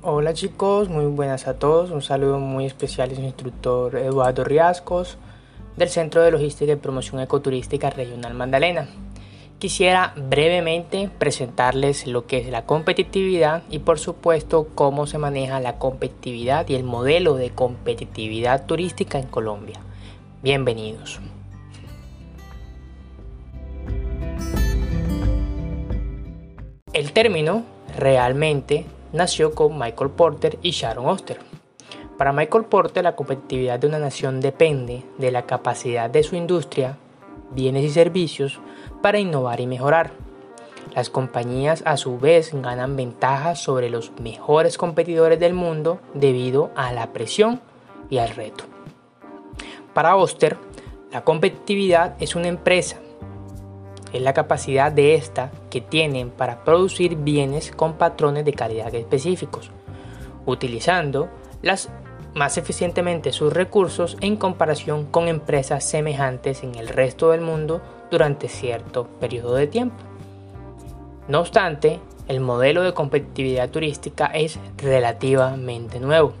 Hola chicos, muy buenas a todos. Un saludo muy especial a su instructor Eduardo Riascos del Centro de Logística y Promoción Ecoturística Regional Magdalena. Quisiera brevemente presentarles lo que es la competitividad y por supuesto cómo se maneja la competitividad y el modelo de competitividad turística en Colombia. Bienvenidos. El término realmente nació con Michael Porter y Sharon Oster. Para Michael Porter, la competitividad de una nación depende de la capacidad de su industria, bienes y servicios para innovar y mejorar. Las compañías a su vez ganan ventajas sobre los mejores competidores del mundo debido a la presión y al reto. Para Oster, la competitividad es una empresa es la capacidad de esta que tienen para producir bienes con patrones de calidad específicos, utilizando las más eficientemente sus recursos en comparación con empresas semejantes en el resto del mundo durante cierto periodo de tiempo. No obstante, el modelo de competitividad turística es relativamente nuevo.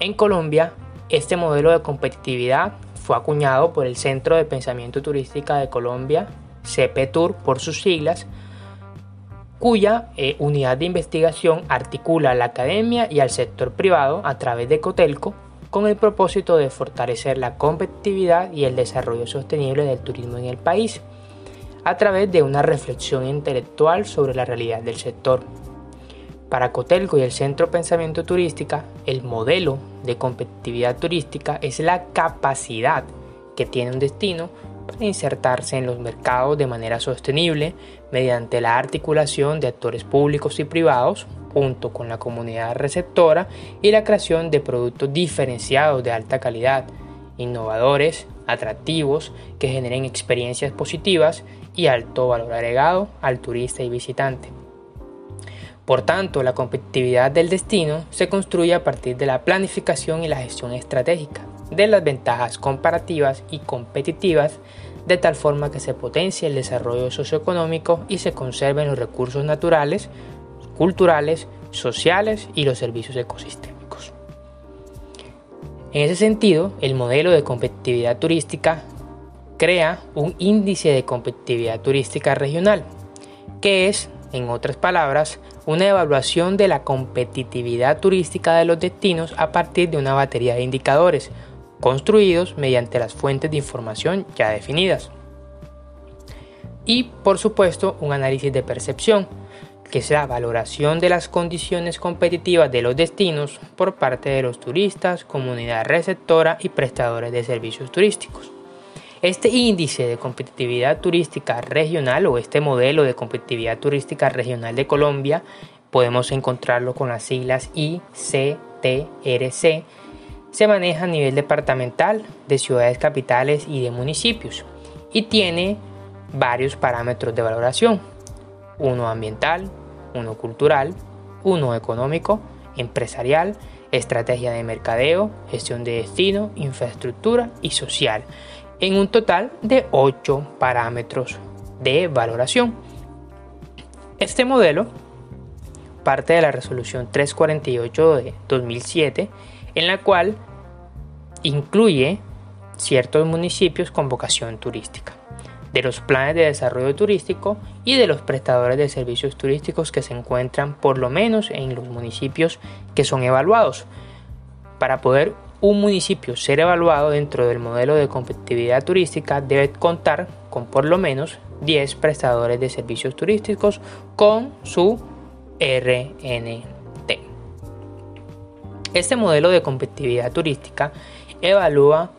En Colombia, este modelo de competitividad fue acuñado por el Centro de Pensamiento Turística de Colombia CPTUR por sus siglas, cuya eh, unidad de investigación articula a la academia y al sector privado a través de Cotelco con el propósito de fortalecer la competitividad y el desarrollo sostenible del turismo en el país, a través de una reflexión intelectual sobre la realidad del sector. Para Cotelco y el Centro Pensamiento Turística, el modelo de competitividad turística es la capacidad que tiene un destino para insertarse en los mercados de manera sostenible mediante la articulación de actores públicos y privados junto con la comunidad receptora y la creación de productos diferenciados de alta calidad, innovadores, atractivos, que generen experiencias positivas y alto valor agregado al turista y visitante. Por tanto, la competitividad del destino se construye a partir de la planificación y la gestión estratégica de las ventajas comparativas y competitivas de tal forma que se potencie el desarrollo socioeconómico y se conserven los recursos naturales, culturales, sociales y los servicios ecosistémicos. En ese sentido, el modelo de competitividad turística crea un índice de competitividad turística regional, que es, en otras palabras, una evaluación de la competitividad turística de los destinos a partir de una batería de indicadores construidos mediante las fuentes de información ya definidas. Y por supuesto un análisis de percepción, que es la valoración de las condiciones competitivas de los destinos por parte de los turistas, comunidad receptora y prestadores de servicios turísticos. Este índice de competitividad turística regional o este modelo de competitividad turística regional de Colombia podemos encontrarlo con las siglas ICTRC se maneja a nivel departamental, de ciudades capitales y de municipios y tiene varios parámetros de valoración. Uno ambiental, uno cultural, uno económico, empresarial, estrategia de mercadeo, gestión de destino, infraestructura y social, en un total de 8 parámetros de valoración. Este modelo parte de la resolución 348 de 2007 en la cual incluye ciertos municipios con vocación turística, de los planes de desarrollo turístico y de los prestadores de servicios turísticos que se encuentran por lo menos en los municipios que son evaluados. Para poder un municipio ser evaluado dentro del modelo de competitividad turística debe contar con por lo menos 10 prestadores de servicios turísticos con su RNT. Este modelo de competitividad turística evalúa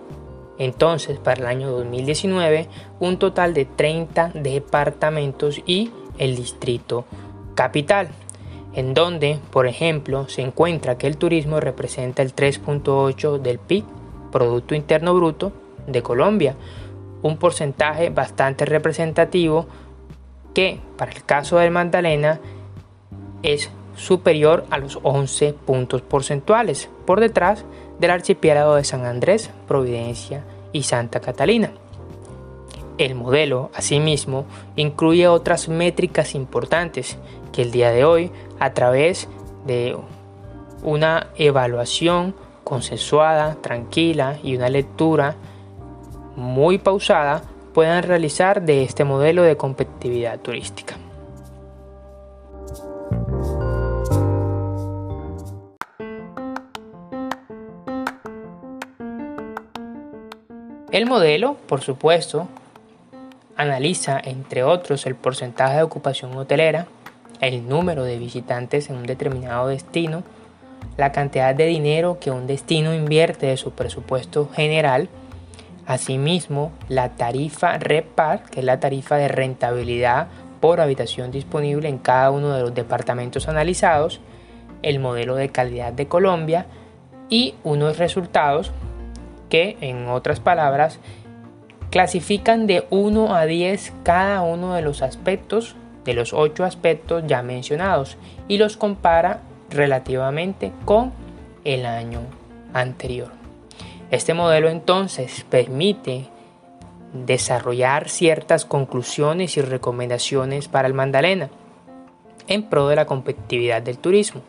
entonces para el año 2019 un total de 30 departamentos y el distrito capital, en donde, por ejemplo, se encuentra que el turismo representa el 3.8 del PIB, Producto Interno Bruto, de Colombia, un porcentaje bastante representativo que para el caso del Magdalena es superior a los 11 puntos porcentuales, por detrás del archipiélago de San Andrés, Providencia y Santa Catalina. El modelo, asimismo, incluye otras métricas importantes que el día de hoy, a través de una evaluación consensuada, tranquila y una lectura muy pausada puedan realizar de este modelo de competitividad turística. El modelo, por supuesto, analiza, entre otros, el porcentaje de ocupación hotelera, el número de visitantes en un determinado destino, la cantidad de dinero que un destino invierte de su presupuesto general, asimismo la tarifa REPAR, que es la tarifa de rentabilidad por habitación disponible en cada uno de los departamentos analizados, el modelo de calidad de Colombia y unos resultados que, en otras palabras, clasifican de 1 a 10 cada uno de los aspectos, de los 8 aspectos ya mencionados, y los compara relativamente con el año anterior. Este modelo entonces permite desarrollar ciertas conclusiones y recomendaciones para el Mandalena en pro de la competitividad del turismo.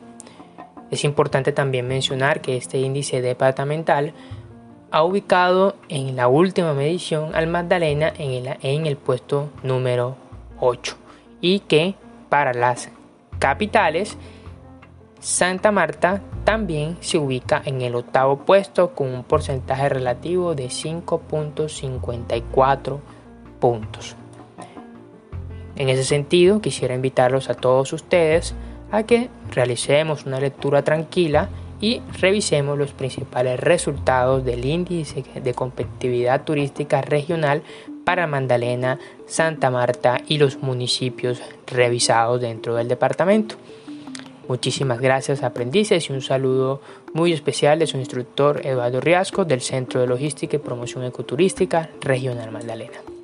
Es importante también mencionar que este índice departamental ha ubicado en la última medición al Magdalena en el, en el puesto número 8 y que para las capitales Santa Marta también se ubica en el octavo puesto con un porcentaje relativo de 5.54 puntos. En ese sentido, quisiera invitarlos a todos ustedes a que realicemos una lectura tranquila y revisemos los principales resultados del índice de competitividad turística regional para Mandalena, Santa Marta y los municipios revisados dentro del departamento. Muchísimas gracias aprendices y un saludo muy especial de su instructor Eduardo Riasco del Centro de Logística y Promoción Ecoturística Regional Magdalena.